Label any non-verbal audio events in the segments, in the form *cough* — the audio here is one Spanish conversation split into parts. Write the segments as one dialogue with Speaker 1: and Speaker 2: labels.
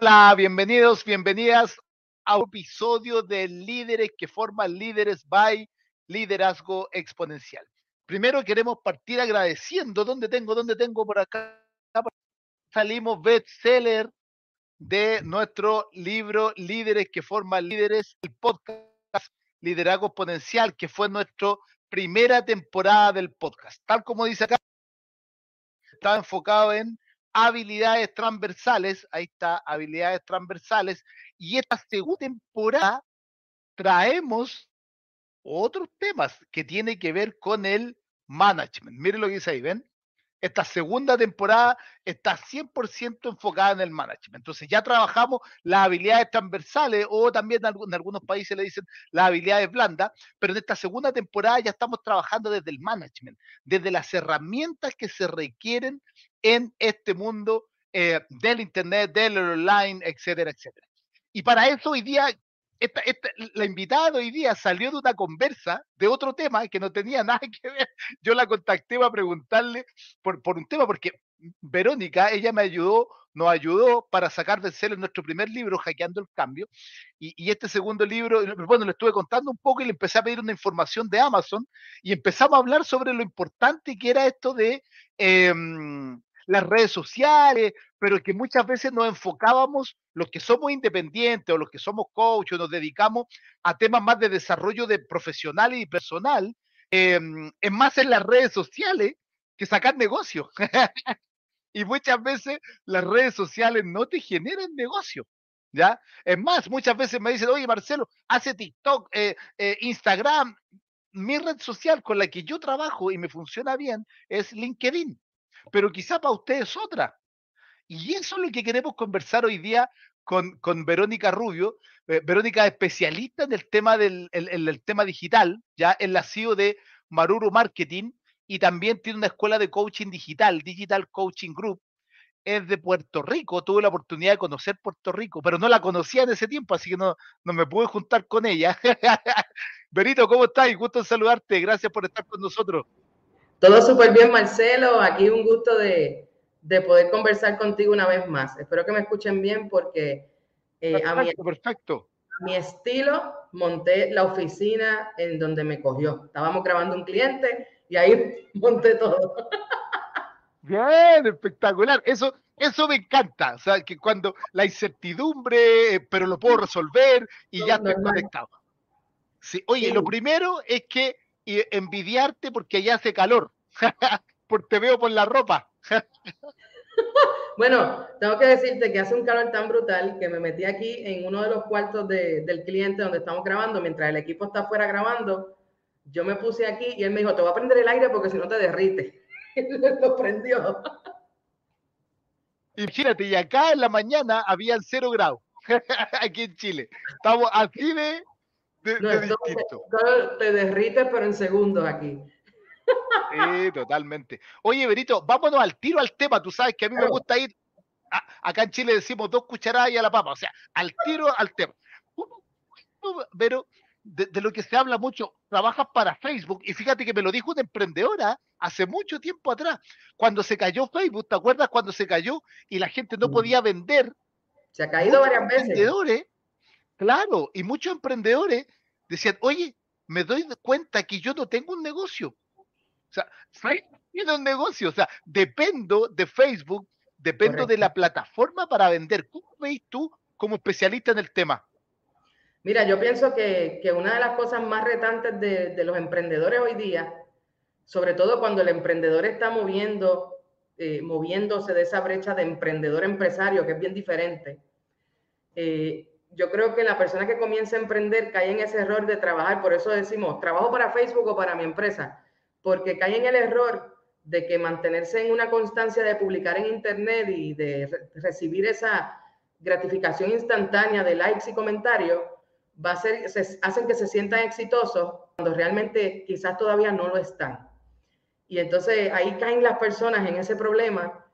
Speaker 1: Hola, bienvenidos, bienvenidas a un episodio de Líderes que forman Líderes by Liderazgo Exponencial. Primero queremos partir agradeciendo, ¿dónde tengo? ¿Dónde tengo por acá? Salimos bestseller de nuestro libro Líderes que forman Líderes, el podcast Liderazgo Exponencial, que fue nuestra primera temporada del podcast. Tal como dice acá, estaba enfocado en habilidades transversales, ahí está, habilidades transversales, y esta segunda temporada traemos otros temas que tienen que ver con el management. Miren lo que dice ahí, ¿ven? Esta segunda temporada está 100% enfocada en el management. Entonces ya trabajamos las habilidades transversales o también en algunos países le dicen las habilidades blandas, pero en esta segunda temporada ya estamos trabajando desde el management, desde las herramientas que se requieren en este mundo eh, del Internet, del online, etcétera, etcétera. Y para eso hoy día, esta, la invitada de hoy día salió de una conversa de otro tema que no tenía *laughs* nada que ver. Yo la contacté para preguntarle por, un tema, porque Verónica, ella me ayudó, nos ayudó para sacar de celo nuestro primer libro, Hackeando el Cambio, y, este segundo libro, bueno, le estuve contando un poco y le empecé a pedir una información de Amazon y empezamos a hablar sobre lo importante que era esto de eh, las redes sociales, pero que muchas veces nos enfocábamos, los que somos independientes o los que somos coach o nos dedicamos a temas más de desarrollo de profesional y personal, eh, es más en las redes sociales que sacar negocio. *laughs* y muchas veces las redes sociales no te generan negocio. ¿Ya? Es más, muchas veces me dicen, oye Marcelo, hace TikTok, eh, eh, Instagram. Mi red social con la que yo trabajo y me funciona bien es LinkedIn pero quizá para usted es otra. Y eso es lo que queremos conversar hoy día con, con Verónica Rubio. Eh, Verónica es especialista en el tema del el, tema digital, ya en la CEO de Maruru Marketing y también tiene una escuela de coaching digital, Digital Coaching Group. Es de Puerto Rico, tuve la oportunidad de conocer Puerto Rico, pero no la conocía en ese tiempo, así que no, no me pude juntar con ella. *laughs* Berito, ¿cómo estás? Gusto saludarte, gracias por estar con nosotros.
Speaker 2: Todo súper bien, Marcelo. Aquí un gusto de, poder conversar contigo una vez más. Espero que me escuchen bien porque
Speaker 1: eh, a, mi, perfecto.
Speaker 2: mi estilo monté la oficina en donde me cogió. Estábamos grabando un cliente y ahí *laughs* monté todo.
Speaker 1: Bien, espectacular. Eso, eso me encanta. O sea, que cuando la incertidumbre, eh, pero lo puedo resolver y ya estoy conectado. Sí, oye, lo primero es que y envidiarte porque allá hace calor. *laughs* porque te veo por la ropa. *laughs*
Speaker 2: bueno, tengo que decirte que hace un calor tan brutal que me metí aquí en uno de los cuartos del cliente donde estamos grabando, mientras el equipo está afuera grabando. Yo me puse aquí y él me dijo, te voy a prender el aire porque si no te derrite. *laughs* Lo prendió.
Speaker 1: Imagínate, y acá en la mañana habían cero grados, aquí en Chile. Estamos así de,
Speaker 2: te derrites, pero en segundos aquí.
Speaker 1: Sí, totalmente. Oye, Berito, vámonos al tiro al tema. Tú sabes que a mí me gusta ir. acá en Chile decimos dos cucharadas y a la papa, o sea, al tiro al tema. Pero de, lo que se habla mucho, trabajas para Facebook y fíjate que me lo dijo una emprendedora hace mucho tiempo atrás, cuando se cayó Facebook, ¿te acuerdas cuando se cayó y la gente no mm. podía vender?
Speaker 2: Se ha caído varias veces.
Speaker 1: Claro, y muchos emprendedores decían, oye, me doy cuenta que yo no tengo un negocio. O sea, Facebook tiene un negocio. O sea, dependo de Facebook, dependo de la plataforma para vender. ¿Cómo veis tú como especialista en el tema?
Speaker 2: Mira, yo pienso que, una de las cosas más retantes de, de, los emprendedores hoy día, sobre todo cuando el emprendedor está moviendo, eh, moviéndose de esa brecha de emprendedor empresario, que es bien diferente, eh, yo creo que la persona que comienza a emprender cae en ese error de trabajar, por eso decimos, trabajo para Facebook o para mi empresa, porque cae en el error de que mantenerse en una constancia de publicar en Internet y de recibir esa gratificación instantánea de likes y comentarios, va a ser, se, hacen que se sientan exitosos cuando realmente quizás todavía no lo están. Y entonces ahí caen las personas en ese problema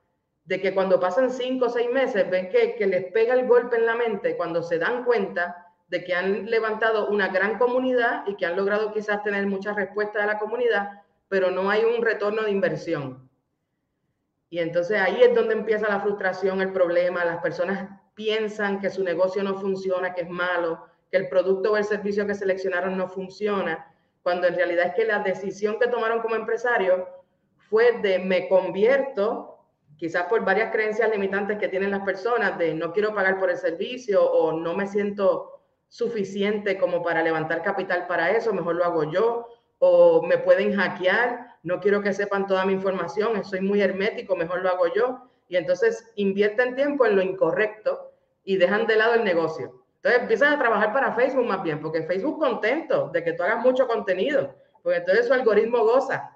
Speaker 2: de que cuando pasan cinco o seis meses ven que, que les pega el golpe en la mente cuando se dan cuenta de que han levantado una gran comunidad y que han logrado quizás tener muchas respuestas de la comunidad, pero no hay un retorno de inversión. Y entonces ahí es donde empieza la frustración, el problema, las personas piensan que su negocio no funciona, que es malo, que el producto o el servicio que seleccionaron no funciona, cuando en realidad es que la decisión que tomaron como empresario fue de me convierto, quizás por varias creencias limitantes que tienen las personas, de no quiero pagar por el servicio o no me siento suficiente como para levantar capital para eso, mejor lo hago yo, o me pueden hackear, no quiero que sepan toda mi información, soy muy hermético, mejor lo hago yo. Y entonces invierten tiempo en lo incorrecto y dejan de lado el negocio. Entonces empiezan a trabajar para Facebook más bien, porque Facebook contento de que tú hagas mucho contenido, porque entonces su algoritmo goza.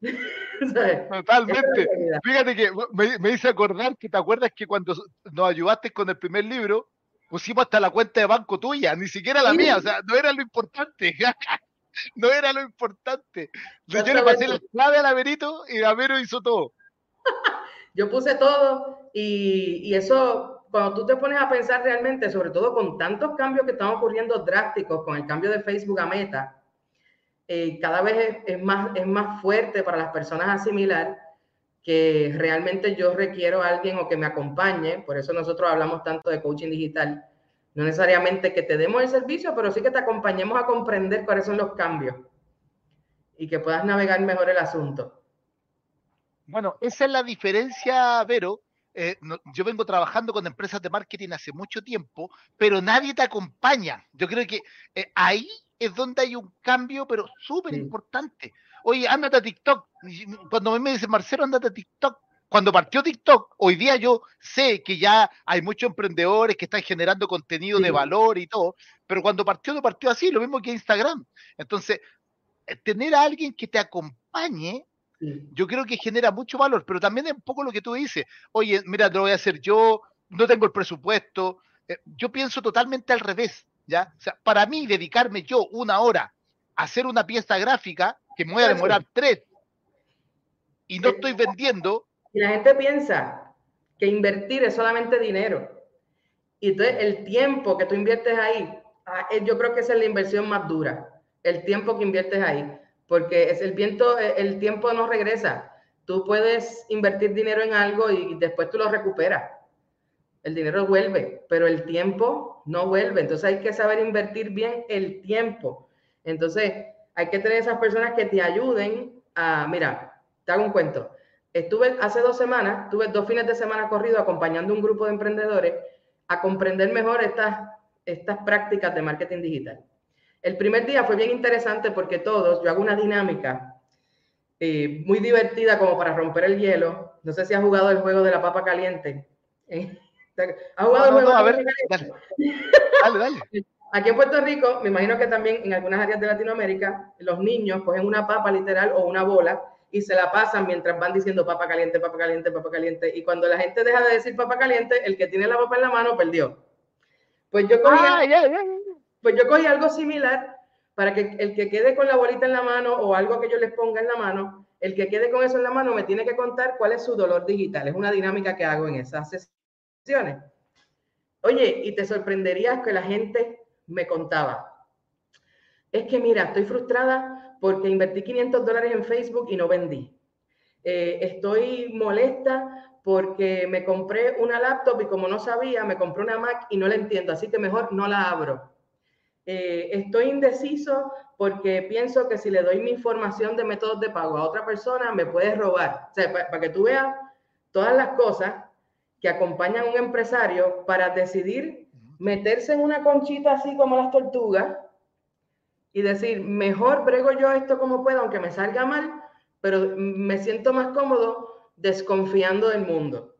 Speaker 2: *laughs* *laughs*
Speaker 1: Totalmente. Fíjate que me, me hice acordar que te acuerdas que cuando nos ayudaste con el primer libro, pusimos hasta la cuenta de banco tuya, ni siquiera la mía, o sea, no era lo importante. *laughs* no era lo importante. Yo le pasé la clave a Averito y Avero hizo todo. *laughs*
Speaker 2: Yo puse todo y, y, eso, cuando tú te pones a pensar realmente, sobre todo con tantos cambios que están ocurriendo drásticos, con el cambio de Facebook a Meta, eh, cada vez es, más, es más fuerte para las personas asimilar que realmente yo requiero a alguien o que me acompañe, por eso nosotros hablamos tanto de coaching digital, no necesariamente que te demos el servicio, pero sí que te acompañemos a comprender cuáles son los cambios y que puedas navegar mejor el asunto.
Speaker 1: Bueno, esa es la diferencia, Vero. Eh, yo vengo trabajando con empresas de marketing hace mucho tiempo, pero nadie te acompaña. Yo creo que eh, ahí es donde hay un cambio, pero súper importante. Oye, ándate a TikTok. Cuando me dicen, Marcelo, ándate a TikTok. Cuando partió TikTok, hoy día yo sé que ya hay muchos emprendedores que están generando contenido de valor y todo, pero cuando partió, no partió así, lo mismo que Instagram. Entonces, eh, tener a alguien que te acompañe, yo creo que genera mucho valor, pero también es un poco lo que tú dices. Oye, mira, te lo voy a hacer yo, no tengo el presupuesto. Eh, yo pienso totalmente al revés. ¿Ya? O sea, para mí, dedicarme yo una hora a hacer una pieza gráfica que me voy a demorar tres y no estoy vendiendo.
Speaker 2: Y la gente piensa que invertir es solamente dinero. Y entonces el tiempo que tú inviertes ahí, ah, yo creo que esa es la inversión más dura, el tiempo que inviertes ahí, porque es el viento, eh, el tiempo no regresa. Tú puedes invertir dinero en algo y después tú lo recuperas el dinero vuelve, pero el tiempo no vuelve. Entonces hay que saber invertir bien el tiempo. Entonces hay que tener esas personas que te ayuden a, mira, te hago un cuento. Estuve hace dos semanas, tuve dos fines de semana corrido acompañando un grupo de emprendedores a comprender mejor estas, estas prácticas de marketing digital. El primer día fue bien interesante porque todos, yo hago una dinámica eh, muy divertida como para romper el hielo. No sé si has jugado el juego de la papa caliente. ¿eh? ¿Ha jugado A ver, dale. dale, *laughs* Aquí en Puerto Rico, me imagino que también en algunas áreas de Latinoamérica, los niños cogen una papa literal o una bola y se la pasan mientras van diciendo papa caliente, papa caliente, papa caliente. Y cuando la gente deja de decir papa caliente, el que tiene la papa en la mano perdió. Pues yo cogí, ah, Pues yo cogí algo similar para que el que quede con la bolita en la mano o algo que yo les ponga en la mano, el que quede con eso en la mano me tiene que contar cuál es su dolor digital. Es una dinámica que hago en Oye, y te sorprenderías que la gente me contaba, es que mira, estoy frustrada porque invertí 500 dólares en Facebook y no vendí. Eh, estoy molesta porque me compré una laptop y como no sabía, me compré una Mac y no la entiendo, así que mejor no la abro. Eh, estoy indeciso porque pienso que si le doy mi información de métodos de pago a otra persona, me puede robar. O sea, para que tú veas todas las cosas que acompañan a un empresario para decidir meterse en una conchita así como las tortugas y decir, mejor brego yo esto como pueda, aunque me salga mal, pero me siento más cómodo desconfiando del mundo.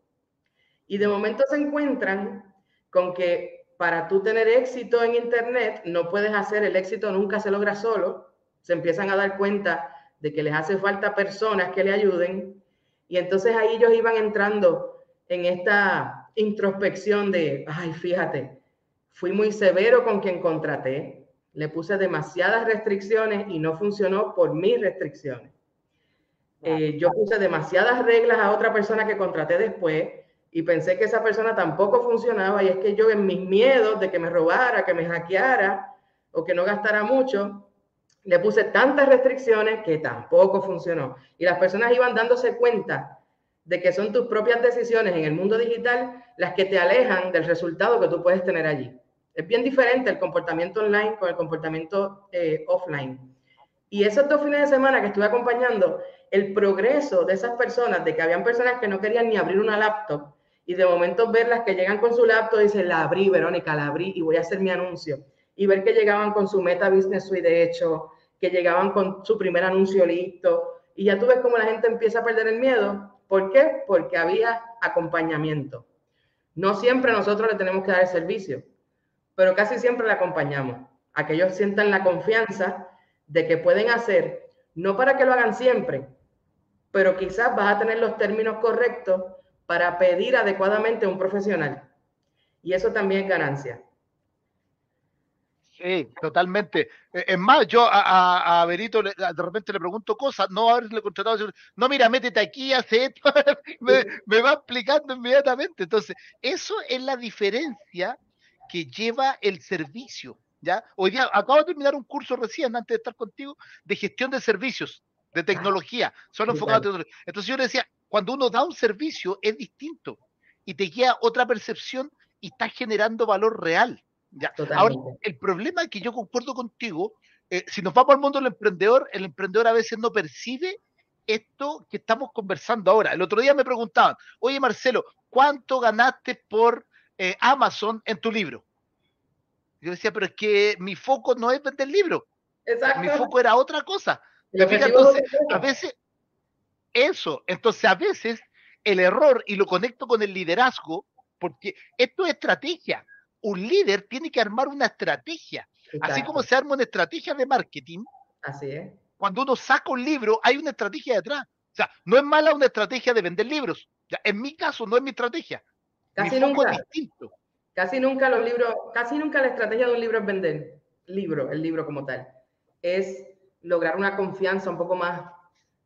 Speaker 2: Y de momento se encuentran con que para tú tener éxito en Internet, no puedes hacer, el éxito nunca se logra solo, se empiezan a dar cuenta de que les hace falta personas que le ayuden, y entonces ahí ellos iban entrando en esta introspección de, ay, fíjate, fui muy severo con quien contraté, le puse demasiadas restricciones y no funcionó por mis restricciones. Eh, yo puse demasiadas reglas a otra persona que contraté después y pensé que esa persona tampoco funcionaba y es que yo en mis miedos de que me robara, que me hackeara o que no gastara mucho, le puse tantas restricciones que tampoco funcionó. Y las personas iban dándose cuenta de que son tus propias decisiones en el mundo digital las que te alejan del resultado que tú puedes tener allí. Es bien diferente el comportamiento online con el comportamiento eh, offline. Y esos dos fines de semana que estuve acompañando, el progreso de esas personas, de que habían personas que no querían ni abrir una laptop, y de momento verlas que llegan con su laptop y dicen, la abrí, Verónica, la abrí y voy a hacer mi anuncio. Y ver que llegaban con su Meta Business Suite hecho, que llegaban con su primer anuncio listo. Y ya tú ves cómo la gente empieza a perder el miedo. ¿Por qué? Porque había acompañamiento. No siempre nosotros le tenemos que dar el servicio, pero casi siempre le acompañamos a que ellos sientan la confianza de que pueden hacer, no para que lo hagan siempre, pero quizás vas a tener los términos correctos para pedir adecuadamente a un profesional. Y eso también es ganancia.
Speaker 1: Sí, totalmente. E, es más, yo a, a, Berito de repente le pregunto cosas, no haberle contratado, no, mira, métete aquí, hace esto, *laughs* me, me, va explicando inmediatamente. Entonces, eso es la diferencia que lleva el servicio. ¿ya? Hoy día acabo de terminar un curso recién, antes de estar contigo, de gestión de servicios, de tecnología, solo enfocado en tecnología. Entonces yo le decía, cuando uno da un servicio es distinto y te queda otra percepción y estás generando valor real. ¿Ya? Ahora, el problema es que yo concuerdo contigo, eh, si nos vamos al mundo del emprendedor, el emprendedor a veces no percibe esto que estamos conversando ahora. El otro día me preguntaban, oye Marcelo, ¿cuánto ganaste por eh, Amazon en tu libro? Yo decía, pero es que mi foco no es vender libros. Exacto. Mi foco era otra cosa. entonces, a veces, eso, entonces a veces el error, y lo conecto con el liderazgo, porque esto es estrategia. Un líder tiene que armar una estrategia. Así como se arma una estrategia de marketing.
Speaker 2: Así es.
Speaker 1: Cuando uno saca un libro, hay una estrategia detrás. O sea, no es mala una estrategia de vender libros. en mi caso, no es mi estrategia.
Speaker 2: Casi nunca. distinto. Casi nunca los libros, casi nunca la estrategia de un libro es vender. Libro, el libro como tal. Es lograr una confianza un poco más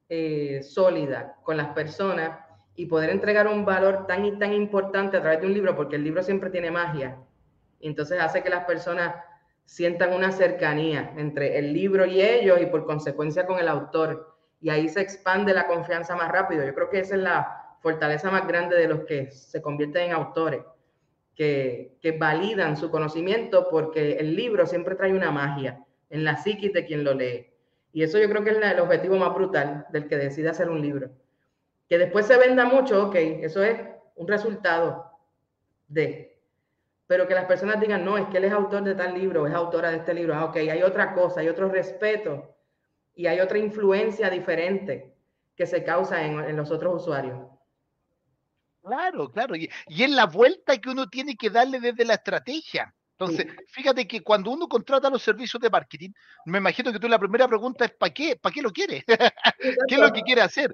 Speaker 2: eh, sólida con las personas y poder entregar un valor tan y tan importante a través de un libro, porque el libro siempre tiene magia. Entonces hace que las personas sientan una cercanía entre el libro y ellos y por consecuencia con el autor. Y ahí se expande la confianza más rápido. Yo creo que esa es la fortaleza más grande de los que se convierten en autores, que, que validan su conocimiento porque el libro siempre trae una magia en la psiquis de quien lo lee. Y eso yo creo que es el objetivo más brutal del que decide hacer un libro. Que después se venda mucho, ok, eso es un resultado de. Pero que las personas digan, no, es que él es autor de tal libro, es autora de este libro. Ah, ok, hay otra cosa, hay otro respeto y hay otra influencia diferente que se causa en, en los otros usuarios.
Speaker 1: Claro, claro. Y, y es la vuelta que uno tiene que darle desde la estrategia. Entonces, fíjate que cuando uno contrata los servicios de marketing, me imagino que tú la primera pregunta es ¿para qué? ¿Para qué lo quiere? *laughs* ¿Qué es lo que quiere hacer?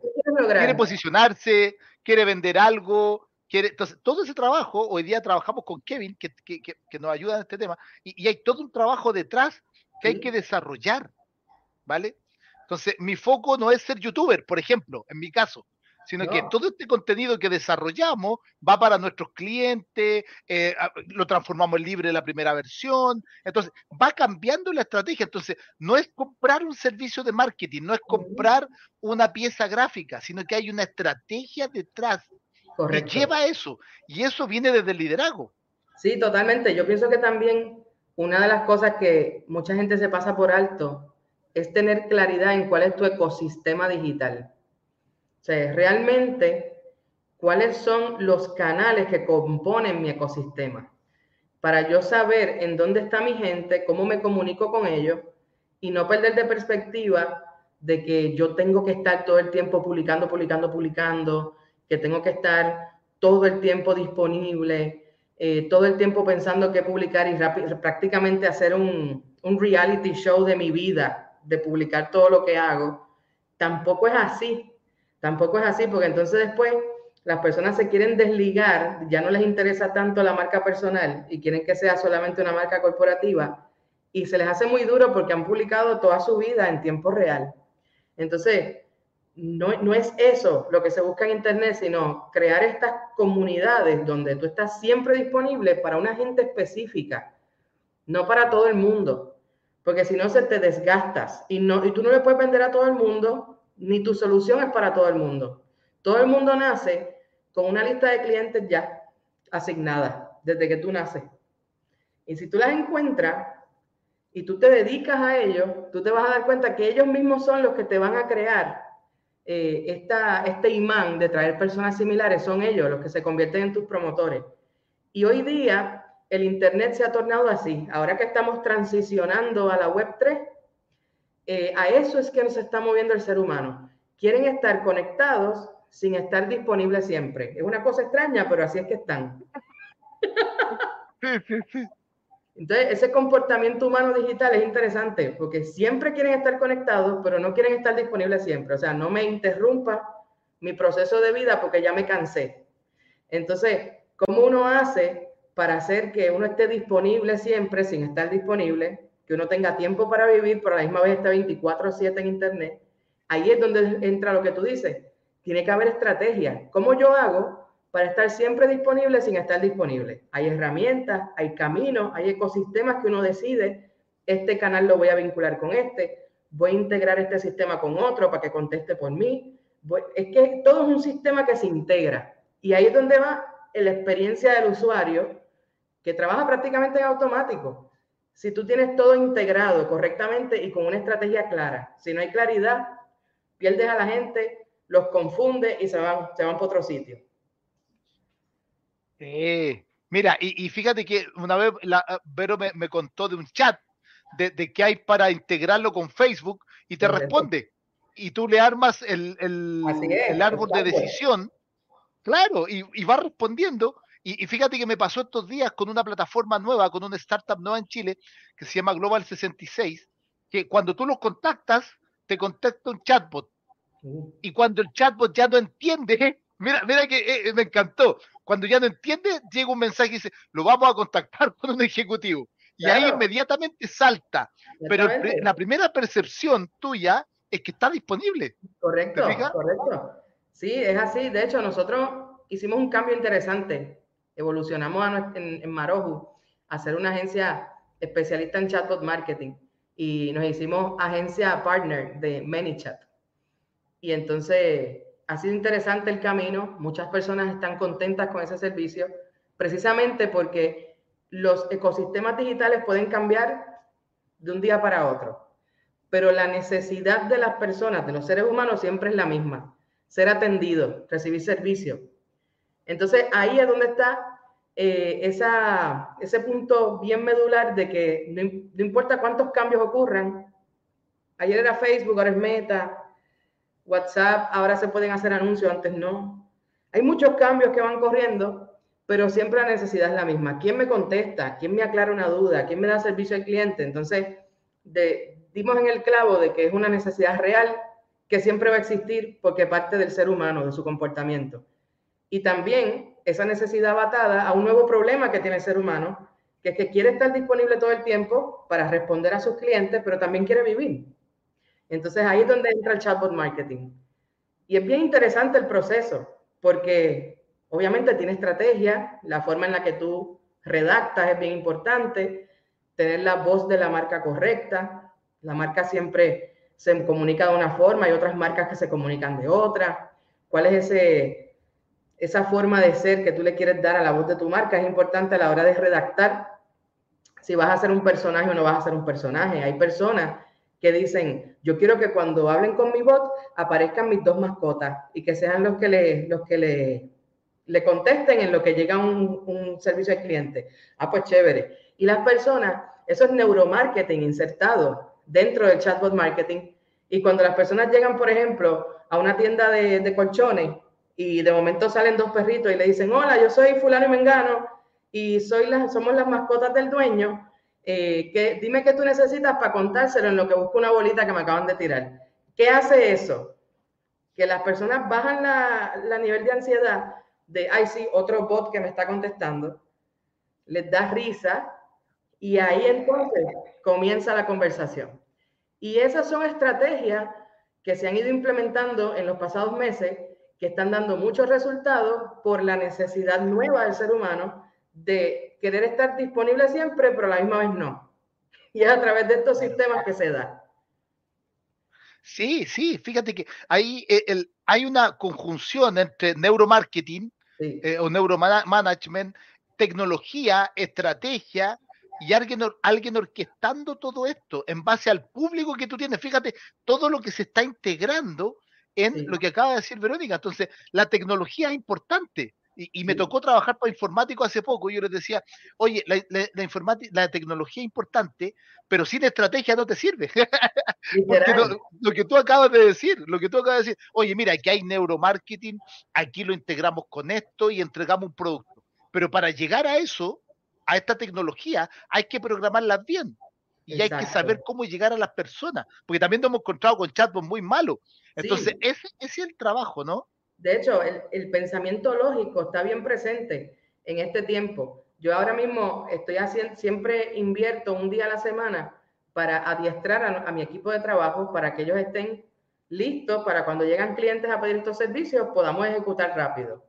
Speaker 1: ¿Quiere posicionarse? ¿Quiere vender algo? ¿Quiere... Entonces, todo ese trabajo, hoy día trabajamos con Kevin, que, que, que nos ayuda en este tema, y, y, hay todo un trabajo detrás que hay que desarrollar, ¿vale? Entonces, mi foco no es ser youtuber, por ejemplo, en mi caso sino que todo este contenido que desarrollamos va para nuestros clientes, eh, lo transformamos en libre la primera versión, entonces va cambiando la estrategia, entonces no es comprar un servicio de marketing, no es comprar una pieza gráfica, sino que hay una estrategia detrás que lleva eso, y eso viene desde el liderazgo.
Speaker 2: Sí, totalmente. Yo pienso que también una de las cosas que mucha gente se pasa por alto es tener claridad en cuál es tu ecosistema digital. O sea, realmente cuáles son los canales que componen mi ecosistema para yo saber en dónde está mi gente, cómo me comunico con ellos y no perder de perspectiva de que yo tengo que estar todo el tiempo publicando, publicando, publicando, que tengo que estar todo el tiempo disponible, eh, todo el tiempo pensando qué publicar y prácticamente hacer un, un reality show de mi vida, de publicar todo lo que hago. Tampoco es así. Tampoco es así, porque entonces después las personas se quieren desligar, ya no les interesa tanto la marca personal y quieren que sea solamente una marca corporativa y se les hace muy duro porque han publicado toda su vida en tiempo real. Entonces, no, no es eso lo que se busca en Internet, sino crear estas comunidades donde tú estás siempre disponible para una gente específica, no para todo el mundo, porque si no se te desgastas y, no, y tú no le puedes vender a todo el mundo ni tu solución es para todo el mundo. Todo el mundo nace con una lista de clientes ya asignada desde que tú naces. Y si tú las encuentras y tú te dedicas a ellos, tú te vas a dar cuenta que ellos mismos son los que te van a crear eh, esta, este imán de traer personas similares, son ellos los que se convierten en tus promotores. Y hoy día el Internet se ha tornado así. Ahora que estamos transicionando a la Web 3, eh, a eso es que nos está moviendo el ser humano. Quieren estar conectados sin estar disponibles siempre. Es una cosa extraña, pero así es que están. *laughs* Sí, sí, sí. Entonces, ese comportamiento humano digital es interesante porque siempre quieren estar conectados, pero no quieren estar disponibles siempre. O sea, no me interrumpa mi proceso de vida porque ya me cansé. Entonces, ¿cómo uno hace para hacer que uno esté disponible siempre sin estar disponible? Que uno tenga tiempo para vivir, pero a la misma vez esté 24/7 en Internet. Ahí es donde entra lo que tú dices. Tiene que haber estrategia. ¿Cómo yo hago para estar siempre disponible sin estar disponible. Hay herramientas, hay caminos, hay ecosistemas que uno decide, este canal lo voy a vincular con este, voy a integrar este sistema con otro para que conteste por mí. es que todo es un sistema que se integra. Y ahí es donde va la experiencia del usuario, que trabaja prácticamente en automático. Si tú tienes todo integrado correctamente y con una estrategia clara, si no hay claridad, pierdes a la gente, los confunde y se van, se van para otro sitio.
Speaker 1: Sí. Mira, y, fíjate que una vez la, ah, Vero me, contó de un chat de, de, que hay para integrarlo con Facebook y te responde. Y tú le armas el, el, árbol de decisión, claro, y, y va respondiendo. Y, fíjate que me pasó estos días con una plataforma nueva, con una startup nueva en Chile, que se llama Global 66, que cuando tú los contactas, te contacta un chatbot. Y cuando el chatbot ya no entiende, mira, mira que eh, me encantó. Cuando ya no entiende, llega un mensaje y dice, lo vamos a contactar con un ejecutivo. Y ahí inmediatamente salta. Pero la primera percepción tuya es que está disponible.
Speaker 2: Correcto, correcto. Sí, es así. De hecho, nosotros hicimos un cambio interesante. Evolucionamos en, en Maroju a ser una agencia especialista en chatbot marketing y nos hicimos agencia partner de ManyChat. Y entonces ha sido interesante el camino, muchas personas están contentas con ese servicio, precisamente porque los ecosistemas digitales pueden cambiar de un día para otro, pero la necesidad de las personas, de los seres humanos, siempre es la misma, ser atendido, recibir servicio. Entonces ahí es donde está eh, ese punto bien medular de que no, no importa cuántos cambios ocurran, ayer era Facebook, ahora es Meta, WhatsApp, ahora se pueden hacer anuncios, antes no. Hay muchos cambios que van corriendo, pero siempre la necesidad es la misma. ¿Quién me contesta? ¿Quién me aclara una duda? ¿Quién me da servicio al cliente? Entonces, dimos en el clavo de que es una necesidad real que siempre va a existir porque parte del ser humano, de su comportamiento. Y también esa necesidad va a un nuevo problema que tiene el ser humano, que es que quiere estar disponible todo el tiempo para responder a sus clientes, pero también quiere vivir. Entonces ahí es donde entra el chatbot marketing. Y es bien interesante el proceso, porque obviamente tiene estrategia, la forma en la que tú redactas es bien importante, tener la voz de la marca correcta, la marca siempre se comunica de una forma, hay otras marcas que se comunican de otra, cuál es ese, esa forma de ser que tú le quieres dar a la voz de tu marca, es importante a la hora de redactar si vas a ser un personaje o no vas a ser un personaje. Hay personas que dicen, yo quiero que cuando hablen con mi bot aparezcan mis dos mascotas y que sean los que le, los que le, le contesten en lo que llega un, servicio al cliente. Ah, pues chévere. Y las personas, eso es neuromarketing insertado dentro del chatbot marketing. Y cuando las personas llegan, por ejemplo, a una tienda de, de colchones y de momento salen dos perritos y le dicen, hola, yo soy fulano y mengano y soy la, somos las mascotas del dueño, eh, dime qué tú necesitas para contárselo en lo que busco una bolita que me acaban de tirar. ¿Qué hace eso? Que las personas bajan la, nivel de ansiedad de, ay, sí, otro bot que me está contestando, les da risa y ahí entonces comienza la conversación. Y esas son estrategias que se han ido implementando en los pasados meses que están dando muchos resultados por la necesidad nueva del ser humano de querer estar disponible siempre, pero a la misma vez no. Y es a través de estos sistemas que se da.
Speaker 1: Sí, sí, fíjate que ahí eh, el, hay una conjunción entre neuromarketing eh, o neuromanagement, tecnología, estrategia y alguien, alguien orquestando todo esto en base al público que tú tienes. Fíjate todo lo que se está integrando en lo que acaba de decir Verónica. Entonces, la tecnología es importante. Y, me tocó trabajar para informático hace poco. Yo les decía, oye, la, la, informática, la tecnología es importante, pero sin estrategia no te sirve. *laughs* lo, que tú acabas de decir, lo que tú acabas de decir, oye, mira, aquí hay neuromarketing, aquí lo integramos con esto y entregamos un producto. Pero para llegar a eso, a esta tecnología, hay que programarlas bien. Y hay que saber cómo llegar a las personas, porque también nos hemos encontrado con chatbots muy malos. Entonces, ese, ese es el trabajo, ¿no?
Speaker 2: De hecho, el, pensamiento lógico está bien presente en este tiempo. Yo ahora mismo estoy haciendo, siempre invierto un día a la semana para adiestrar a, mi equipo de trabajo para que ellos estén listos para cuando llegan clientes a pedir estos servicios podamos ejecutar rápido.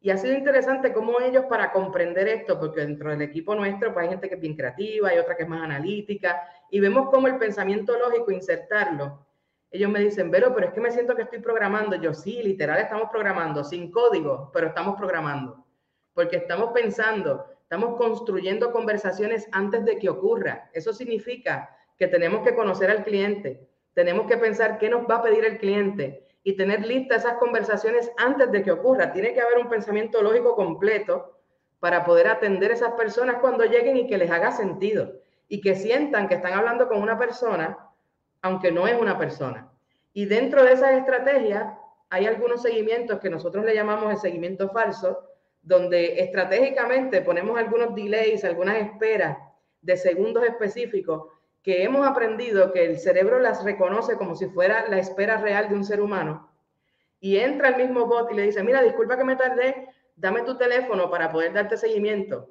Speaker 2: Y ha sido interesante cómo ellos para comprender esto, porque dentro del equipo nuestro pues hay gente que es bien creativa, hay otra que es más analítica, y vemos cómo el pensamiento lógico, insertarlo ellos me dicen, pero, pero es que me siento que estoy programando. Yo sí, literal, estamos programando, sin código, pero estamos programando. Porque estamos pensando, estamos construyendo conversaciones antes de que ocurra. Eso significa que tenemos que conocer al cliente, tenemos que pensar qué nos va a pedir el cliente y tener listas esas conversaciones antes de que ocurra. Tiene que haber un pensamiento lógico completo para poder atender a esas personas cuando lleguen y que les haga sentido y que sientan que están hablando con una persona aunque no es una persona. Y dentro de esas estrategias hay algunos seguimientos que nosotros le llamamos el seguimiento falso, donde estratégicamente ponemos algunos delays, algunas esperas de segundos específicos que hemos aprendido que el cerebro las reconoce como si fuera la espera real de un ser humano. Y entra el mismo bot y le dice, mira, disculpa que me tardé, dame tu teléfono para poder darte seguimiento.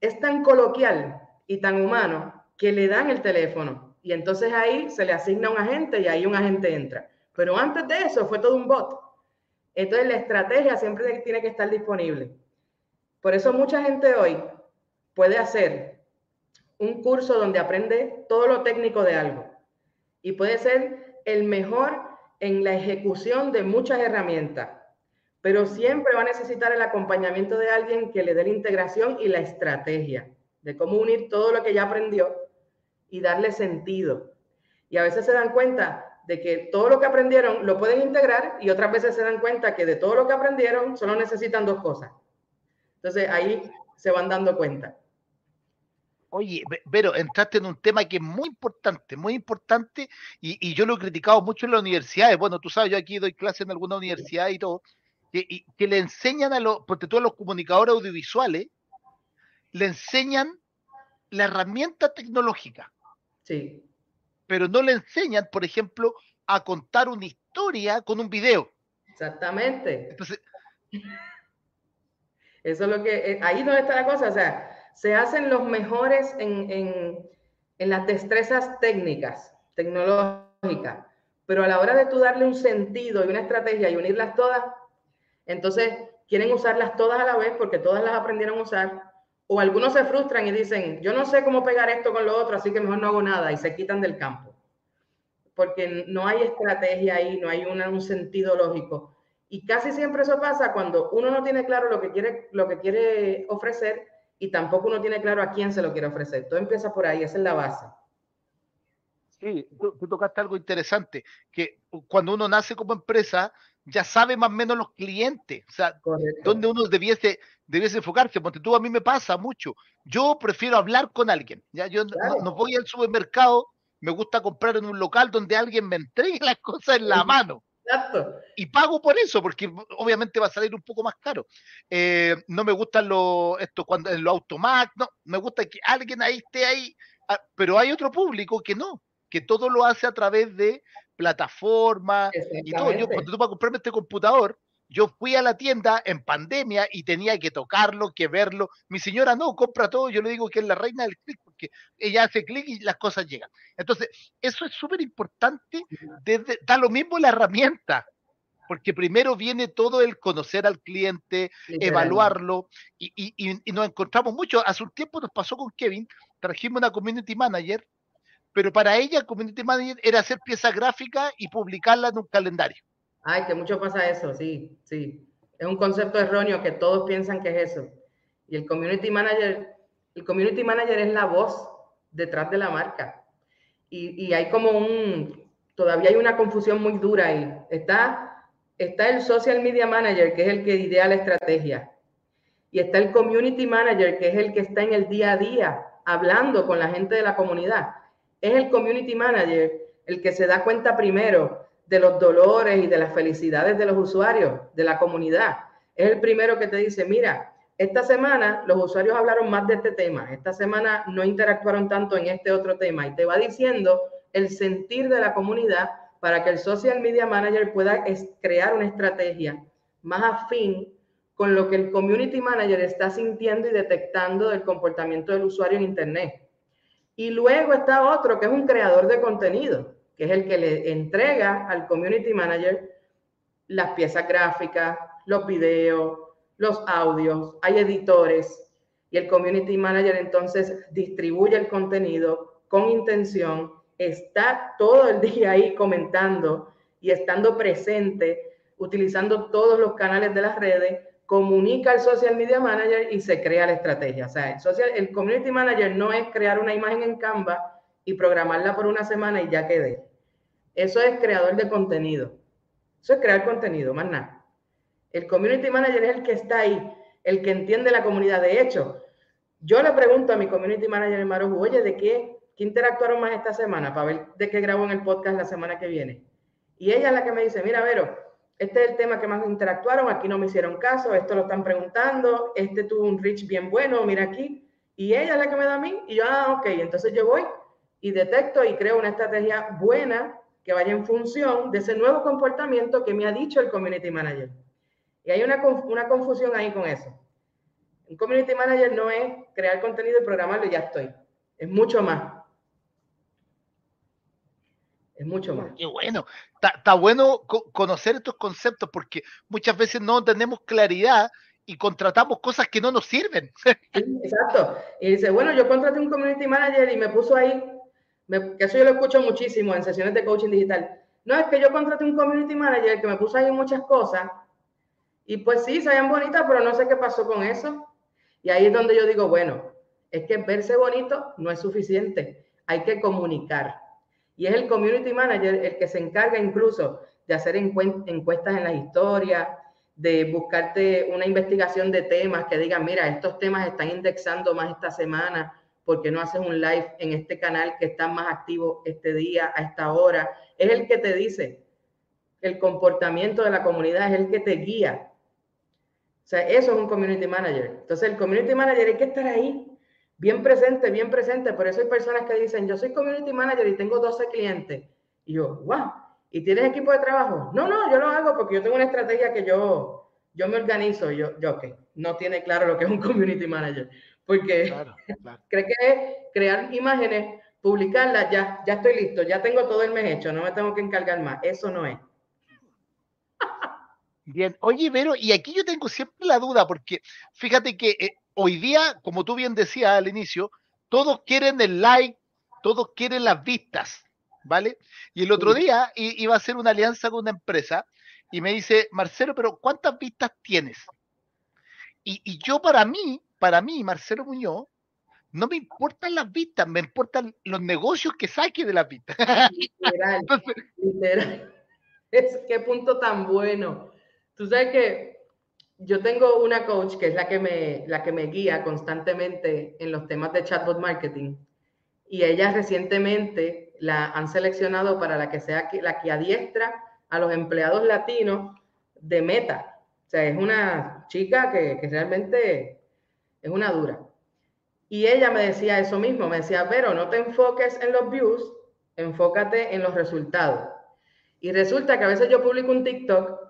Speaker 2: Es tan coloquial y tan humano que le dan el teléfono y entonces ahí se le asigna un agente y ahí un agente entra. Pero antes de eso fue todo un bot. Entonces la estrategia siempre tiene que estar disponible. Por eso mucha gente hoy puede hacer un curso donde aprende todo lo técnico de algo y puede ser el mejor en la ejecución de muchas herramientas, pero siempre va a necesitar el acompañamiento de alguien que le dé la integración y la estrategia de cómo unir todo lo que ya aprendió y darle sentido. Y a veces se dan cuenta de que todo lo que aprendieron lo pueden integrar y otras veces se dan cuenta que de todo lo que aprendieron solo necesitan dos cosas. Entonces ahí se van dando cuenta.
Speaker 1: Oye, pero entraste en un tema que es muy importante, muy importante, y, yo lo he criticado mucho en las universidades. Bueno, tú sabes, yo aquí doy clases en alguna universidad y todo, que, que le enseñan a los, porque todos los comunicadores audiovisuales, le enseñan la herramienta tecnológica.
Speaker 2: Sí.
Speaker 1: Pero no le enseñan, por ejemplo, a contar una historia con un video.
Speaker 2: Exactamente. Entonces, eso es lo que, eh, ahí donde está la cosa, o sea, se hacen los mejores en, en, en las destrezas técnicas, tecnológicas, pero a la hora de tú darle un sentido y una estrategia y unirlas todas, entonces quieren usarlas todas a la vez porque todas las aprendieron a usar o algunos se frustran y dicen, yo no sé cómo pegar esto con lo otro, así que mejor no hago nada y se quitan del campo. Porque no hay estrategia ahí, no hay un sentido lógico. Y casi siempre eso pasa cuando uno no tiene claro lo que quiere, lo que quiere ofrecer y tampoco uno tiene claro a quién se lo quiere ofrecer. Todo empieza por ahí, esa es la base.
Speaker 1: Sí, tú, tocaste algo interesante, que cuando uno nace como empresa, ya sabe más o menos los clientes, o sea, donde uno debiese, debiese enfocarse, porque tú a mí me pasa mucho. Yo prefiero hablar con alguien, ya yo no, voy al supermercado, me gusta comprar en un local donde alguien me entregue las cosas en la mano. Exacto. Y pago por eso, porque obviamente va a salir un poco más caro. Eh, no me gustan los, esto cuando en los automac, no, me gusta que alguien ahí esté ahí, ah, pero hay otro público que no, que todo lo hace a través de plataformas y todo. Yo, cuando tú para comprarme este computador, yo fui a la tienda en pandemia y tenía que tocarlo, que verlo. Mi señora no, compra todo. Yo le digo que es la reina del clic, porque ella hace clic y las cosas llegan. Entonces, eso es súper importante. Desde, da lo mismo la herramienta, porque primero viene todo el conocer al cliente, evaluarlo, y, y, y, nos encontramos mucho. Hace un tiempo nos pasó con Kevin, trajimos una community manager pero para ella community manager era hacer piezas gráficas y publicarla en un calendario.
Speaker 2: Ay, que mucho pasa eso, sí, sí. Es un concepto erróneo que todos piensan que es eso. Y el community manager, el community manager es la voz detrás de la marca. Y, y hay como un, todavía hay una confusión muy dura ahí. Está, está el social media manager, que es el que idea la estrategia. Y está el community manager, que es el que está en el día a día hablando con la gente de la comunidad. Es el community manager el que se da cuenta primero de los dolores y de las felicidades de los usuarios, de la comunidad. Es el primero que te dice, mira, esta semana los usuarios hablaron más de este tema, esta semana no interactuaron tanto en este otro tema y te va diciendo el sentir de la comunidad para que el social media manager pueda crear una estrategia más afín con lo que el community manager está sintiendo y detectando del comportamiento del usuario en Internet. Y luego está otro que es un creador de contenido, que es el que le entrega al community manager las piezas gráficas, los videos, los audios, hay editores y el community manager entonces distribuye el contenido con intención, está todo el *laughs* día ahí comentando y estando presente, utilizando todos los canales de las redes, comunica al social media manager y se crea la estrategia. O sea, el, social, el community manager no es crear una imagen en Canva y programarla por una semana y ya quede. Eso es creador de contenido. Eso es crear contenido, más nada. El community manager es el que está ahí, el que entiende la comunidad. De hecho, yo le pregunto a mi community manager en Maroju, oye, ¿de qué, qué interactuaron más esta semana? Para ver de qué grabo en el podcast la semana que viene. Y ella es la que me dice, mira, Vero, este es el tema que más interactuaron, aquí no me hicieron caso, esto lo están preguntando, este tuvo un reach bien bueno, mira aquí. Y ella es la que me da a mí, y yo, ah, ok, entonces yo voy y detecto y creo una estrategia buena que vaya en función de ese nuevo comportamiento que me ha dicho el community manager. Y hay una, una confusión ahí con eso. Un community manager no es crear contenido y programarlo y ya estoy. Es mucho más. Es mucho más.
Speaker 1: Qué bueno. Está bueno conocer estos conceptos porque muchas veces no tenemos claridad y contratamos cosas que no nos sirven. *laughs*
Speaker 2: exacto. Y dice, bueno, yo contraté un community manager y me puso ahí, que eso yo lo escucho muchísimo en sesiones de coaching digital. No, es que yo contraté un community manager que me puso ahí muchas cosas y pues sí, se ven bonitas, pero no sé qué pasó con eso. Y ahí es donde yo digo, bueno, es que verse bonito no es suficiente, hay que comunicar. Y es el community manager el que se encarga incluso de hacer encuestas en las historias, de buscarte una investigación de temas que digan, mira, estos temas están indexando más esta semana, porque no haces un live en este canal que está más activo este día, a esta hora? Es el que te dice, el comportamiento de la comunidad es el que te guía o sea, eso es un community manager. Entonces, el community manager hay que estar ahí, bien presente, bien presente. Por eso hay personas que dicen, yo soy community manager y tengo 12 clientes. Y yo, wow, ¿y tienes equipo de trabajo? No, no, yo lo hago porque yo tengo una estrategia que yo, yo me organizo. Yo, yo, ok, no tiene claro lo que es un *laughs* community manager. Porque *laughs* cree que es crear imágenes, publicarlas, ya, ya estoy listo, ya tengo todo el mes hecho, no me tengo que encargar más. Eso no es.
Speaker 1: Bien, oye, Vero, y aquí yo tengo siempre la duda, porque fíjate que eh, hoy día, como tú bien decías al inicio, todos quieren el like, todos quieren las vistas, ¿vale? Y el otro día iba a hacer una alianza con una empresa y me dice, Marcelo, pero ¿cuántas vistas tienes? Y, y yo para mí, para mí, Marcelo Muñoz, no me importan las vistas, me importan los negocios que saque de las vistas. *laughs*
Speaker 2: Literal, literal. Es qué punto tan bueno. Tú sabes que yo tengo una coach que es la que me, la que me guía constantemente en los temas de chatbot marketing y ella recientemente la han seleccionado para la que sea la que adiestra a los empleados latinos de Meta. O sea, es una chica que, que realmente es una dura. Y ella me decía eso mismo, me decía, pero no te enfoques en los views, enfócate en los resultados. Y resulta que a veces yo publico un TikTok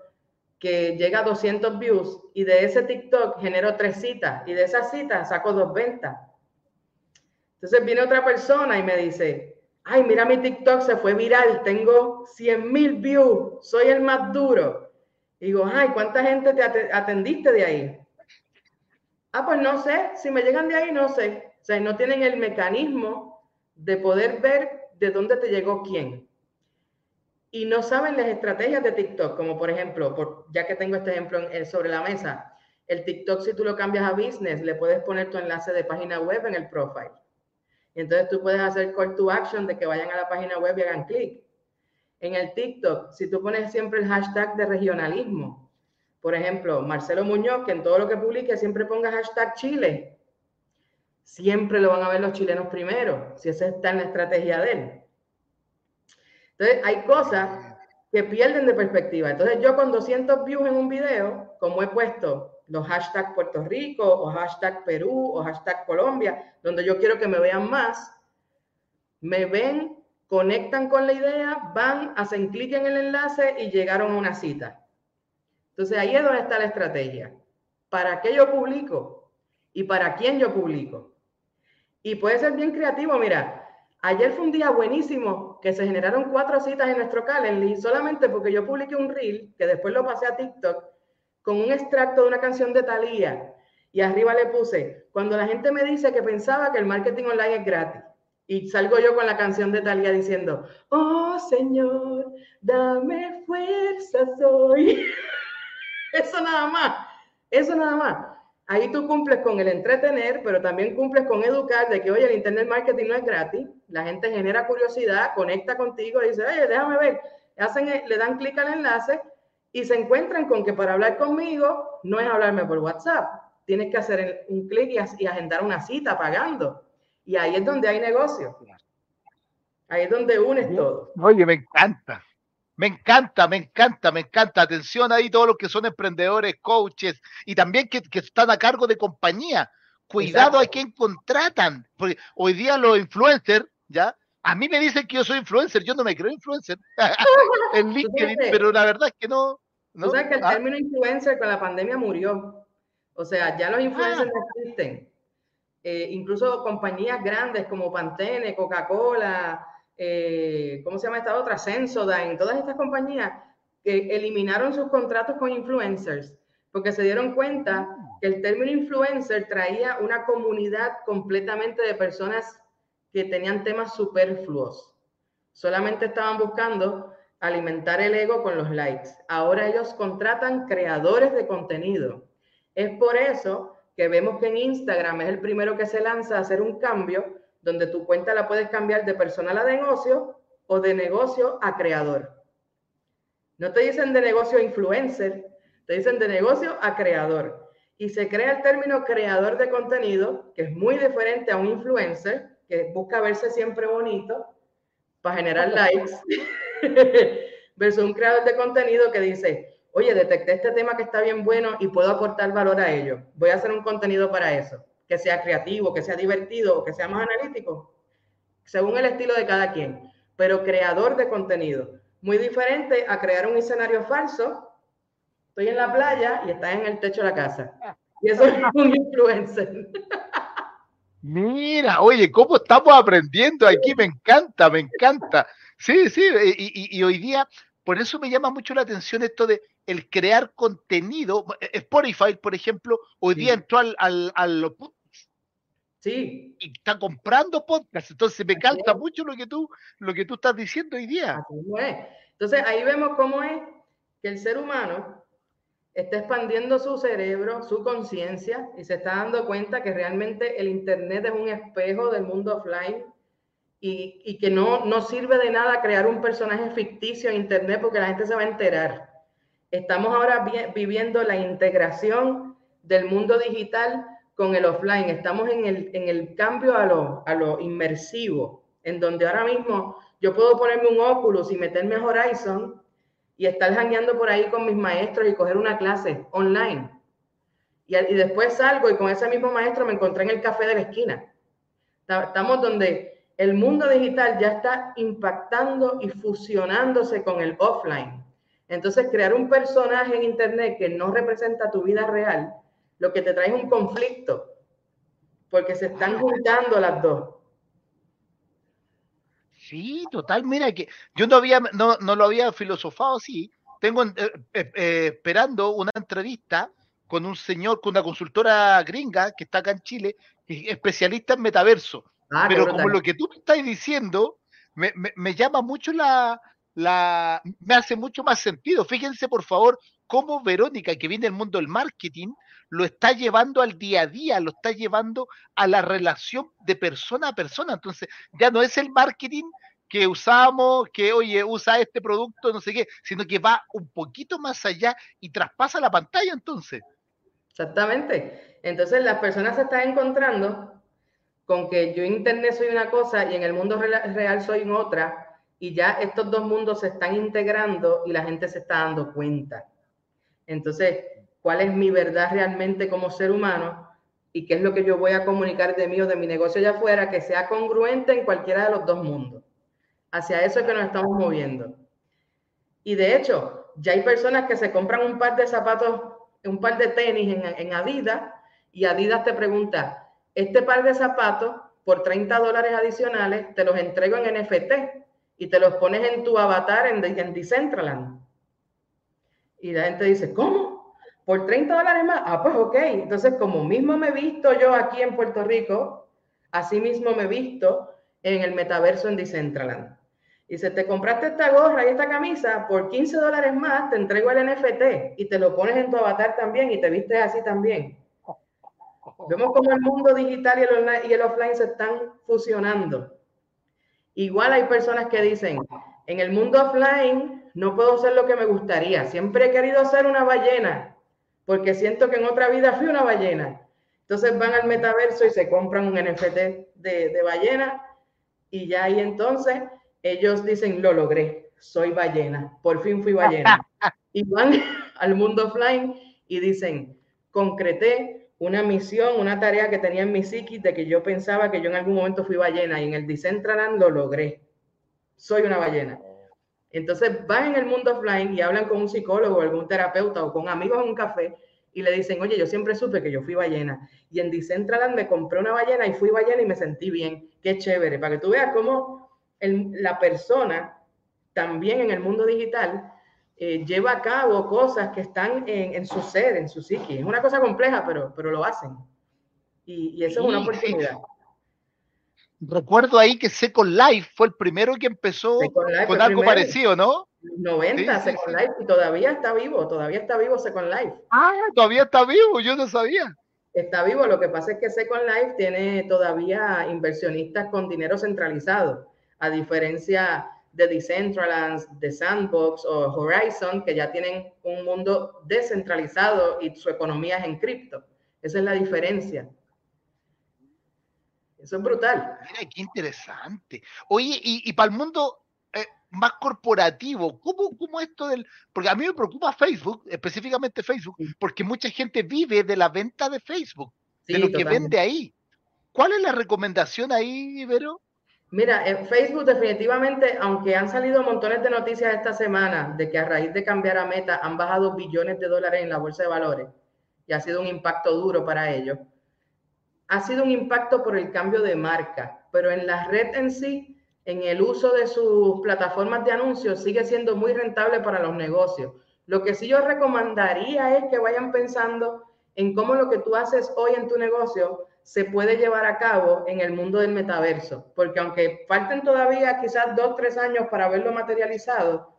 Speaker 2: que llega a 200 views y de ese TikTok genero tres citas y de esas citas saco dos ventas. Entonces viene otra persona y me dice, ay, mira mi TikTok se fue viral, tengo 100 mil views, soy el más duro. Y digo, ay, ¿cuánta gente te atendiste de ahí? Ah, pues no sé, si me llegan de ahí, no sé. O sea, no tienen el mecanismo de poder ver de dónde te llegó quién. Y no saben las estrategias de TikTok, como por ejemplo, por, ya que tengo este ejemplo sobre la mesa, el TikTok si tú lo cambias a business, le puedes poner tu enlace de página web en el profile. Entonces tú puedes hacer call to action de que vayan a la página web y hagan clic. En el TikTok, si tú pones siempre el hashtag de regionalismo, por ejemplo, Marcelo Muñoz, que en todo lo que publique siempre ponga hashtag Chile, siempre lo van a ver los chilenos primero, si esa está en la estrategia de él. Entonces, hay cosas que pierden de perspectiva. Entonces, yo con 200 views en un video, como he puesto los hashtags Puerto Rico o hashtag Perú o hashtag Colombia, donde yo quiero que me vean más, me ven, conectan con la idea, van, hacen clic en el enlace y llegaron a una cita. Entonces ahí es donde está la estrategia. ¿Para qué yo publico? ¿Y para quién yo publico? Y puede ser bien creativo. Mira, ayer fue un día buenísimo que se generaron cuatro citas en nuestro Calendly solamente porque yo publiqué un reel que después lo pasé a TikTok con un extracto de una canción de Thalía y arriba le puse, cuando la gente me dice que pensaba que el marketing online es gratis. Y salgo yo con la canción de Thalía diciendo, oh Señor, dame fuerzas hoy. *laughs* eso nada más, eso nada más. Ahí tú cumples con el entretener, pero también cumples con educar de que, oye, el Internet Marketing no es gratis. La gente genera curiosidad, conecta contigo y dice, oye, déjame ver. Hacen, le dan clic al enlace y se encuentran con que para hablar conmigo no es hablarme por WhatsApp. Tienes que hacer un clic y, agendar una cita pagando. Y ahí es donde hay negocio. Ahí es donde unes todo.
Speaker 1: Oye, me encanta. Me encanta, me encanta, me encanta. Atención ahí todos los que son emprendedores, coaches y también que, están a cargo de compañía. Cuidado a quien contratan. Porque hoy día los influencers, ¿ya? A mí me dicen que yo soy influencer, yo no me creo influencer *laughs* en LinkedIn, pero la verdad es que no,
Speaker 2: ¿no? sabes que el ah. término influencer con la pandemia murió. O sea, ya los influencers no existen. Eh, incluso compañías grandes como Pantene, Coca-Cola, eh, ¿cómo se llama esta otra? Sensodyne, todas estas compañías que eliminaron sus contratos con influencers porque se dieron cuenta que el término influencer traía una comunidad completamente de personas que tenían temas superfluos. Solamente estaban buscando alimentar el ego con los likes. Ahora ellos contratan creadores de contenido. Es por eso que vemos que en Instagram es el primero que se lanza a hacer un cambio donde tu cuenta la puedes cambiar de personal a negocio o de negocio a creador. No te dicen de negocio a influencer, te dicen de negocio a creador. Y se crea el término creador de contenido, que es muy diferente a un influencer, que busca verse siempre bonito para generar likes. *laughs* versus un creador de contenido que dice, oye, detecté este tema que está bien bueno y puedo aportar valor a ello. Voy a hacer un contenido para eso, que sea creativo, que sea divertido, que sea más analítico, según el estilo de cada quien. Pero creador de contenido, muy diferente a crear un escenario falso. Estoy en la playa y estás en el techo de la casa. Y eso es un *laughs* influencer.
Speaker 1: Mira, oye, ¿cómo estamos aprendiendo aquí? Me encanta, me encanta. Sí, sí, eh, y, hoy día, por eso me llama mucho la atención esto de el crear contenido. Eh, Spotify, por ejemplo, hoy día entró al, al, al
Speaker 2: Sí.
Speaker 1: Y está comprando podcast. Entonces me encanta mucho lo que tú, lo que tú estás diciendo hoy día.
Speaker 2: Entonces ahí vemos cómo es que el ser humano está expandiendo su cerebro, su conciencia, y se está dando cuenta que realmente el Internet es un espejo del mundo offline y, que no, no sirve de nada crear un personaje ficticio en Internet porque la gente se va a enterar. Estamos ahora viviendo la integración del mundo digital con el offline. Estamos en el, en el cambio a lo, a lo inmersivo, en donde ahora mismo yo puedo ponerme un Oculus y meterme Horizon y estar jangueando por ahí con mis maestros y coger una clase online. Y, y después salgo y con ese mismo maestro me encontré en el café de la esquina. Estamos donde el mundo digital ya está impactando y fusionándose con el offline. Entonces, crear un personaje en Internet que no representa tu vida real, lo que te trae es un conflicto, porque se están juntando las dos.
Speaker 1: Sí, total, mira que yo no había, no, no lo había filosofado así. Tengo eh, eh, eh, esperando una entrevista con un señor, con una consultora gringa que está acá en Chile, especialista en metaverso Ah, Pero como lo que tú me estás diciendo, me, me, llama mucho la, la, me hace mucho más sentido. Fíjense, por favor, cómo Verónica, que viene del mundo del marketing, lo está llevando al día a día, lo está llevando a la relación de persona a persona. Entonces, ya no es el marketing que usamos, que oye, usa este producto, no sé qué, sino que va un poquito más allá y traspasa la pantalla entonces.
Speaker 2: Exactamente. Entonces las personas se están encontrando con que yo en Internet soy una cosa y en el mundo real soy otra, y ya estos dos mundos se están integrando y la gente se está dando cuenta. Entonces, ¿cuál es mi verdad realmente como ser humano? ¿Y qué es lo que yo voy a comunicar de mí o de mi negocio allá afuera que sea congruente en cualquiera de los dos mundos? Hacia eso es que nos estamos moviendo. Y de hecho, ya hay personas que se compran un par de zapatos, un par de tenis en, Adidas y Adidas te pregunta, este par de zapatos por 30 dólares adicionales te los entrego en NFT y te los pones en tu avatar en, en Decentraland. Y la gente dice, ¿cómo? ¿Por 30 dólares más? Ah, pues ok. Entonces, como mismo me he visto yo aquí en Puerto Rico, así mismo me he visto en el metaverso en Decentraland. Y si te compraste esta gorra y esta camisa, por 15 dólares más te entrego el NFT y te lo pones en tu avatar también y te vistes así también. *laughs* Vemos cómo el mundo digital y el, y el offline se están fusionando. Igual hay personas que dicen, en el mundo offline no puedo ser lo que me gustaría. Siempre he querido ser una ballena, porque siento que en otra vida fui una ballena. Entonces van al metaverso y se compran un NFT de, de ballena y ya ahí entonces ellos dicen, lo logré, soy ballena, por fin fui ballena. *laughs* y van *laughs* al mundo offline y dicen, concreté una misión, una tarea que tenía en mi psiquis de que yo pensaba que yo en algún momento fui ballena y en el Decentraland lo logré. Soy una ballena. Entonces van en el mundo offline y hablan con un psicólogo, algún terapeuta o con amigos en un café y le dicen, oye, yo siempre supe que yo fui ballena. Y en Decentraland me compré una ballena y fui ballena y me sentí bien. Qué chévere, para que tú veas cómo la persona también en el mundo digital eh, lleva a cabo cosas que están en, su ser, en su psique. Es una cosa compleja, pero, pero lo hacen. Y, eso es una oportunidad.
Speaker 1: Recuerdo ahí que Second Life fue el primero que empezó con algo parecido, ¿no?
Speaker 2: 90, Second Life, y todavía está vivo, todavía está vivo Second Life.
Speaker 1: Ah, todavía está vivo, yo no sabía.
Speaker 2: Está vivo, lo que pasa es que Second Life tiene todavía inversionistas con dinero centralizado a diferencia de Decentraland, de Sandbox o Horizon, que ya tienen un mundo descentralizado y su economía es en cripto. Esa es la diferencia. Eso es brutal.
Speaker 1: Mira, qué interesante. Oye, y, para el mundo eh, más corporativo, ¿cómo, ¿cómo, esto del...? Porque a mí me preocupa Facebook, específicamente Facebook, porque mucha gente vive de la venta de Facebook, de lo que vende ahí. ¿Cuál es la recomendación ahí, Ibero?
Speaker 2: Mira, en Facebook definitivamente, aunque han salido montones de noticias esta semana de que a raíz de cambiar a Meta han bajado billones de dólares en la bolsa de valores y ha sido un impacto duro para ellos, ha sido un impacto por el cambio de marca, pero en la red en sí, en el uso de sus plataformas de anuncios, sigue siendo muy rentable para los negocios. Lo que sí yo recomendaría es que vayan pensando en cómo lo que tú haces hoy en tu negocio se puede llevar a cabo en el mundo del metaverso, porque aunque falten todavía quizás dos, tres años para verlo materializado,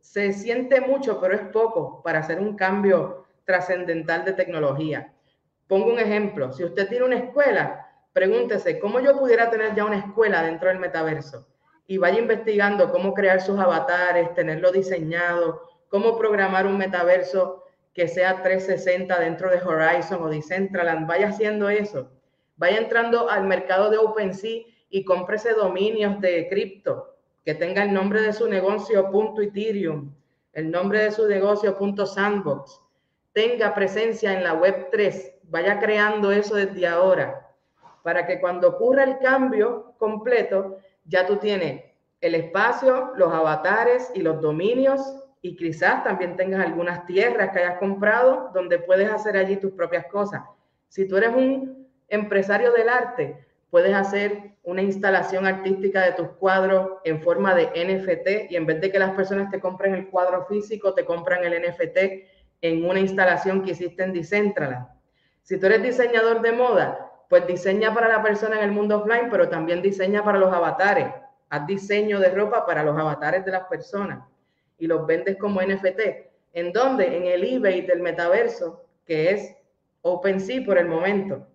Speaker 2: se siente mucho, pero es poco para hacer un cambio trascendental de tecnología. Pongo un ejemplo, si usted tiene una escuela, pregúntese, ¿cómo yo pudiera tener ya una escuela dentro del metaverso? Y vaya investigando cómo crear sus avatares, tenerlo diseñado, cómo programar un metaverso que sea 360 dentro de Horizon o Decentraland, vaya haciendo eso. Vaya entrando al mercado de OpenSea y cómprese dominios de cripto que tenga el nombre de su negocio punto Ethereum, el nombre de su negocio punto Sandbox, tenga presencia en la web 3, vaya creando eso desde ahora, para que cuando ocurra el cambio completo, ya tú tienes el espacio, los avatares y los dominios y quizás también tengas algunas tierras que hayas comprado donde puedes hacer allí tus propias cosas. Si tú eres un empresario del arte, puedes hacer una instalación artística de tus cuadros en forma de NFT y en vez de que las personas te compren el cuadro físico, te compran el NFT en una instalación que hiciste en Decentraland. Si tú eres diseñador de moda, pues diseña para la persona en el mundo offline, pero también diseña para los avatares haz diseño de ropa para los avatares de las personas y los vendes como NFT. ¿En dónde? En el eBay del metaverso, que es OpenSea por el momento.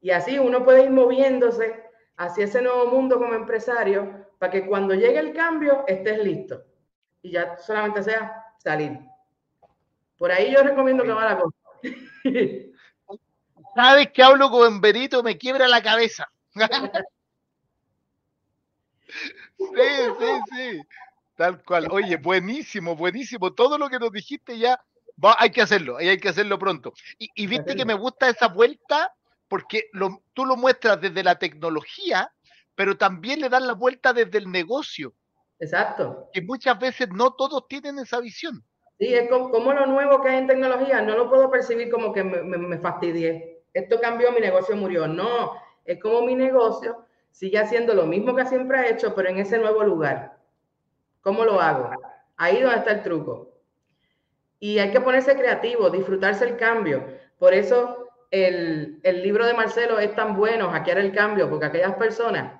Speaker 2: Y así uno puede ir moviéndose hacia ese nuevo mundo como empresario para que cuando llegue el cambio estés listo. Y ya solamente sea salir. Por ahí yo recomiendo que va la cosa. *laughs*
Speaker 1: Cada vez que hablo con Berito me quiebra la cabeza. *laughs* sí, sí, sí. Tal cual. Oye, buenísimo, buenísimo. Todo lo que nos dijiste ya, hay que hacerlo, hay que hacerlo pronto. Y, viste que me gusta esa vuelta porque tú lo muestras desde la tecnología, pero también le dan la vuelta desde el negocio.
Speaker 2: Exacto.
Speaker 1: Que muchas veces no todos tienen esa visión.
Speaker 2: Sí, es como, lo nuevo que hay en tecnología, no lo puedo percibir como que me, me, me fastidié. Esto cambió, mi negocio murió. No, es como mi negocio sigue haciendo lo mismo que siempre ha hecho, pero en ese nuevo lugar. ¿Cómo lo hago? Ahí donde está el truco. Y hay que ponerse creativo, disfrutarse el cambio. Por eso el, libro de Marcelo es tan bueno, hackear el cambio, porque aquellas personas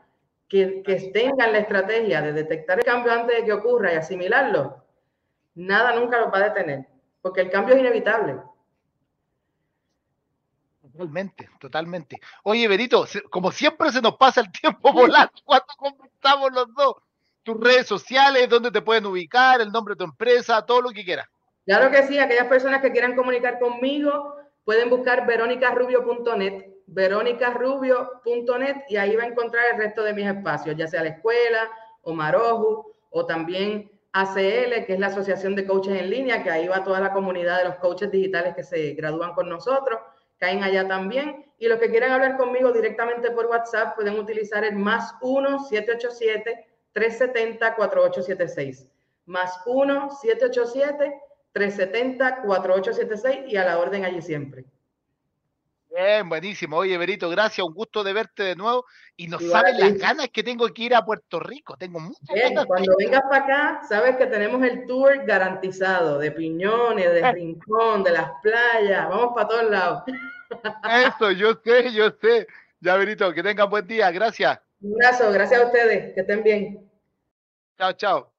Speaker 2: que, que tengan la estrategia de detectar el cambio antes de que ocurra y asimilarlo, nada nunca los va a detener, porque el cambio es inevitable.
Speaker 1: Totalmente, totalmente. Oye, Berito, como siempre se nos pasa el tiempo *laughs* volando cuando conversamos los dos. Tus redes sociales, dónde te pueden ubicar, el nombre de tu empresa, todo lo que quieras.
Speaker 2: Claro que sí, aquellas personas que quieran comunicar conmigo pueden buscar veronicarubio.net, veronicarubio.net y ahí va a encontrar el resto de mis espacios, ya sea la escuela o Maroju o también ACL, que es la Asociación de Coaches en Línea, que ahí va toda la comunidad de los coaches digitales que se gradúan con nosotros caen allá también. Y los que quieran hablar conmigo directamente por WhatsApp pueden utilizar el más 1-787-370-4876. Más 1-787-370-4876 y a la orden allí siempre.
Speaker 1: Bien, buenísimo. Oye, Berito, gracias. Un gusto de verte de nuevo. Y no sabes las ganas que tengo que ir a Puerto Rico. Tengo muchas ganas.
Speaker 2: Cuando vengas para acá, sabes que tenemos el tour garantizado de Piñones, de Rincón, de las playas. Vamos para todos lados.
Speaker 1: Eso, yo sé, yo sé. Ya, Berito, que tengan buen día. Gracias.
Speaker 2: Un abrazo. Gracias a ustedes. Que estén bien.
Speaker 1: Chao, chao.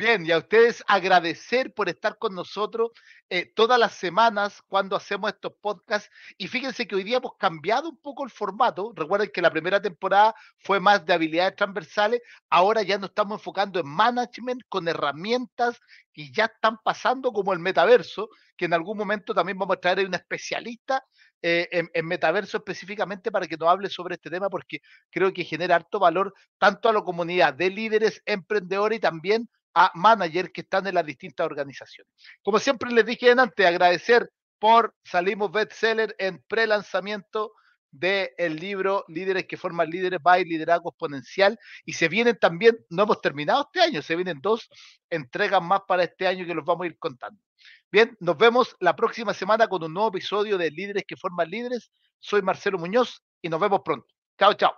Speaker 1: Bien, y a ustedes agradecer por estar con nosotros eh, todas las semanas cuando hacemos estos podcasts. Y fíjense que hoy día hemos cambiado un poco el formato. Recuerden que la primera temporada fue más de habilidades transversales. Ahora ya nos estamos enfocando en management con herramientas que ya están pasando como el metaverso, que en algún momento también vamos a traer a un especialista eh, en, en, metaverso específicamente para que nos hable sobre este tema, porque creo que genera harto valor tanto a la comunidad de líderes, emprendedores y también a managers que están en las distintas organizaciones. Como siempre les dije antes, agradecer por Salimos Bestseller en pre-lanzamiento del libro Líderes que forman líderes by Liderazgo Exponencial. Y se vienen también, no hemos terminado este año, se vienen dos entregas más para este año que los vamos a ir contando. Bien, nos vemos la próxima semana con un nuevo episodio de Líderes que forman líderes. Soy Marcelo Muñoz y nos vemos pronto. Chao, chao.